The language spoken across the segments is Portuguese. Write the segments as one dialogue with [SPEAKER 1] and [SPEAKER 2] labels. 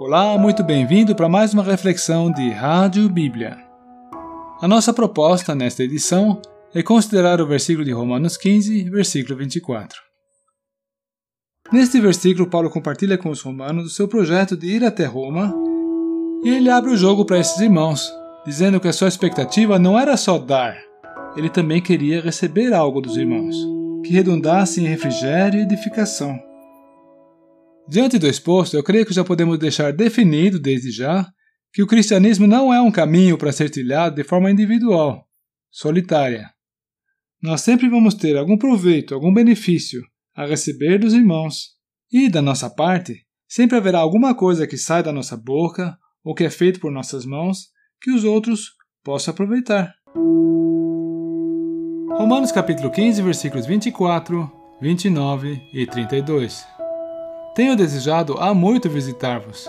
[SPEAKER 1] Olá, muito bem-vindo para mais uma reflexão de Rádio Bíblia. A nossa proposta nesta edição é considerar o versículo de Romanos 15, versículo 24. Neste versículo, Paulo compartilha com os romanos o seu projeto de ir até Roma e ele abre o jogo para esses irmãos, dizendo que a sua expectativa não era só dar, ele também queria receber algo dos irmãos, que redundasse em refrigério e edificação. Diante do exposto, eu creio que já podemos deixar definido desde já que o cristianismo não é um caminho para ser trilhado de forma individual, solitária. Nós sempre vamos ter algum proveito, algum benefício a receber dos irmãos. E, da nossa parte, sempre haverá alguma coisa que sai da nossa boca ou que é feito por nossas mãos que os outros possam aproveitar. Romanos capítulo 15, versículos 24, 29 e 32. Tenho desejado há muito visitar-vos.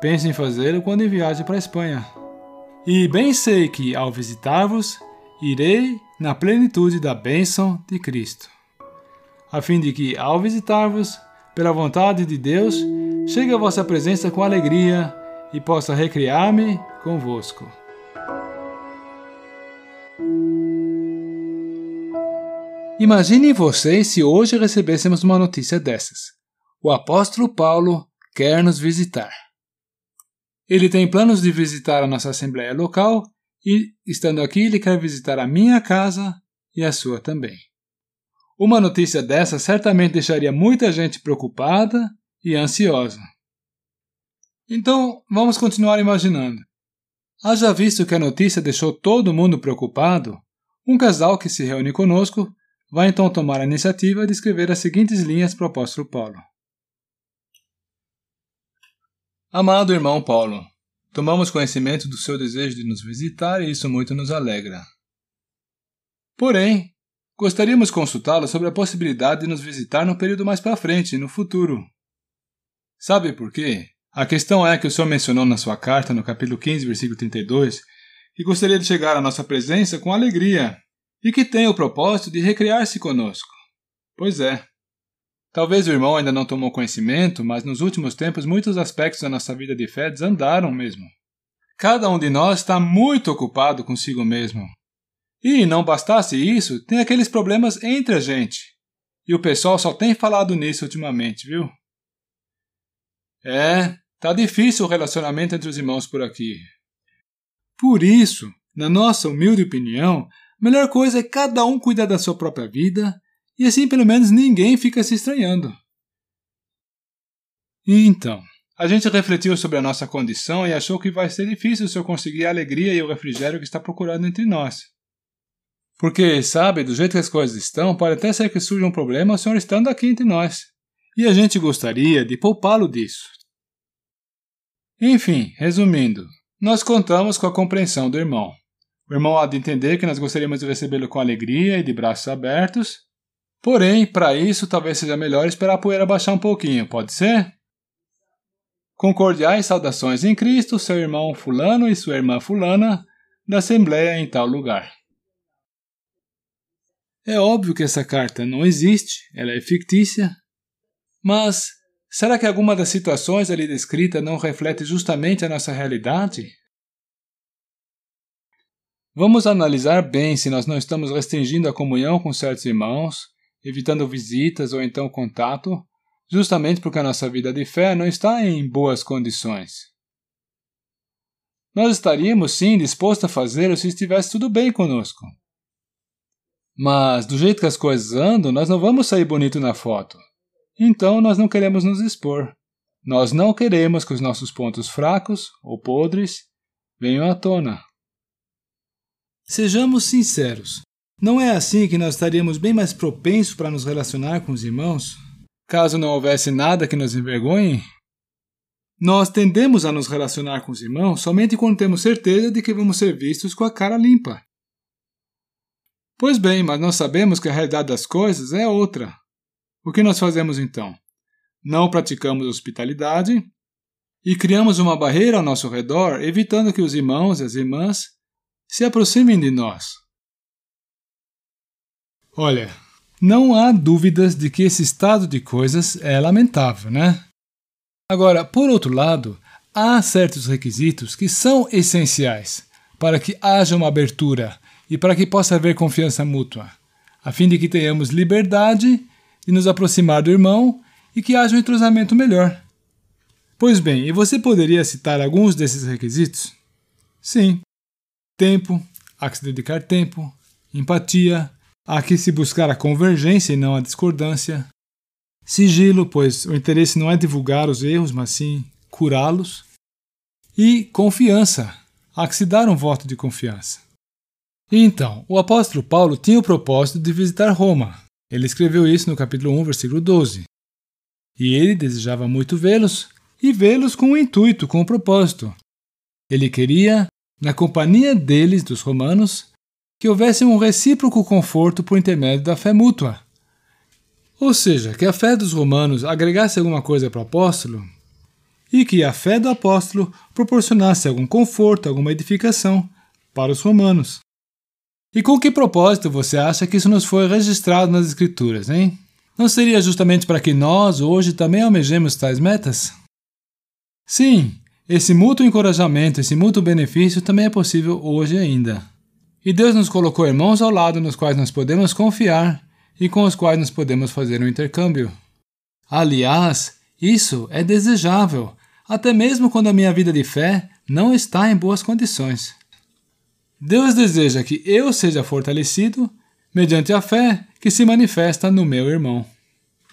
[SPEAKER 1] Penso em fazê-lo quando em viagem para a Espanha. E bem sei que, ao visitar-vos, irei na plenitude da bênção de Cristo, a fim de que, ao visitar-vos, pela vontade de Deus, chegue a vossa presença com alegria e possa recriar-me convosco. Imaginem vocês se hoje recebêssemos uma notícia dessas o apóstolo Paulo quer nos visitar. Ele tem planos de visitar a nossa assembleia local e, estando aqui, ele quer visitar a minha casa e a sua também. Uma notícia dessa certamente deixaria muita gente preocupada e ansiosa. Então, vamos continuar imaginando. Haja visto que a notícia deixou todo mundo preocupado, um casal que se reúne conosco vai então tomar a iniciativa de escrever as seguintes linhas para o apóstolo Paulo. Amado irmão Paulo, tomamos conhecimento do seu desejo de nos visitar e isso muito nos alegra. Porém, gostaríamos consultá-lo sobre a possibilidade de nos visitar no período mais para frente, no futuro. Sabe por quê? A questão é que o senhor mencionou na sua carta, no capítulo 15, versículo 32, que gostaria de chegar à nossa presença com alegria e que tem o propósito de recriar-se conosco. Pois é, Talvez o irmão ainda não tomou conhecimento, mas nos últimos tempos muitos aspectos da nossa vida de fé desandaram mesmo. Cada um de nós está muito ocupado consigo mesmo. E, não bastasse isso, tem aqueles problemas entre a gente. E o pessoal só tem falado nisso ultimamente, viu? É, tá difícil o relacionamento entre os irmãos por aqui. Por isso, na nossa humilde opinião, a melhor coisa é cada um cuidar da sua própria vida e assim pelo menos ninguém fica se estranhando. Então, a gente refletiu sobre a nossa condição e achou que vai ser difícil o senhor conseguir a alegria e o refrigério que está procurando entre nós. Porque, sabe, do jeito que as coisas estão, pode até ser que surja um problema o senhor estando aqui entre nós. E a gente gostaria de poupá-lo disso. Enfim, resumindo, nós contamos com a compreensão do irmão. O irmão há de entender que nós gostaríamos de recebê-lo com alegria e de braços abertos, Porém, para isso, talvez seja melhor esperar a poeira baixar um pouquinho, pode ser? Com cordiais saudações em Cristo, seu irmão Fulano e sua irmã Fulana, da Assembleia em tal lugar. É óbvio que essa carta não existe, ela é fictícia. Mas será que alguma das situações ali descrita não reflete justamente a nossa realidade? Vamos analisar bem se nós não estamos restringindo a comunhão com certos irmãos evitando visitas ou então contato, justamente porque a nossa vida de fé não está em boas condições. Nós estaríamos sim dispostos a fazê-lo se estivesse tudo bem conosco. Mas, do jeito que as coisas andam, nós não vamos sair bonito na foto. Então, nós não queremos nos expor. Nós não queremos que os nossos pontos fracos ou podres venham à tona. Sejamos sinceros. Não é assim que nós estaríamos bem mais propensos para nos relacionar com os irmãos? Caso não houvesse nada que nos envergonhe? Nós tendemos a nos relacionar com os irmãos somente quando temos certeza de que vamos ser vistos com a cara limpa. Pois bem, mas nós sabemos que a realidade das coisas é outra. O que nós fazemos então? Não praticamos hospitalidade e criamos uma barreira ao nosso redor, evitando que os irmãos e as irmãs se aproximem de nós. Olha, não há dúvidas de que esse estado de coisas é lamentável, né? Agora, por outro lado, há certos requisitos que são essenciais para que haja uma abertura e para que possa haver confiança mútua, a fim de que tenhamos liberdade de nos aproximar do irmão e que haja um entrosamento melhor. Pois bem, e você poderia citar alguns desses requisitos? Sim. Tempo, há que se dedicar tempo, empatia, há que se buscar a convergência e não a discordância, sigilo, pois o interesse não é divulgar os erros, mas sim curá-los, e confiança, há que se dar um voto de confiança. Então, o apóstolo Paulo tinha o propósito de visitar Roma. Ele escreveu isso no capítulo 1, versículo 12. E ele desejava muito vê-los, e vê-los com o intuito, com o propósito. Ele queria, na companhia deles, dos romanos, que houvesse um recíproco conforto por intermédio da fé mútua. Ou seja, que a fé dos romanos agregasse alguma coisa para o apóstolo e que a fé do apóstolo proporcionasse algum conforto, alguma edificação para os romanos. E com que propósito você acha que isso nos foi registrado nas Escrituras, hein? Não seria justamente para que nós, hoje, também almejemos tais metas? Sim, esse mútuo encorajamento, esse mútuo benefício também é possível hoje ainda. E Deus nos colocou irmãos ao lado nos quais nós podemos confiar e com os quais nós podemos fazer um intercâmbio. Aliás, isso é desejável, até mesmo quando a minha vida de fé não está em boas condições. Deus deseja que eu seja fortalecido mediante a fé que se manifesta no meu irmão.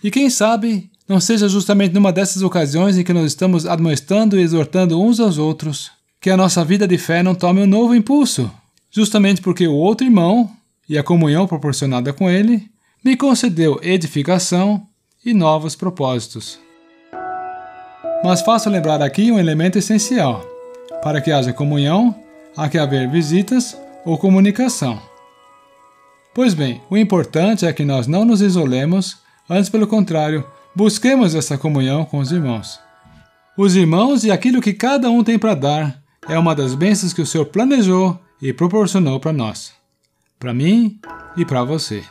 [SPEAKER 1] E quem sabe não seja justamente numa dessas ocasiões em que nós estamos admoestando e exortando uns aos outros, que a nossa vida de fé não tome um novo impulso, justamente porque o outro irmão e a comunhão proporcionada com ele me concedeu edificação e novos propósitos. Mas faço lembrar aqui um elemento essencial. Para que haja comunhão, há que haver visitas ou comunicação. Pois bem, o importante é que nós não nos isolemos, antes, pelo contrário, Busquemos essa comunhão com os irmãos. Os irmãos e aquilo que cada um tem para dar é uma das bênçãos que o Senhor planejou e proporcionou para nós, para mim e para você.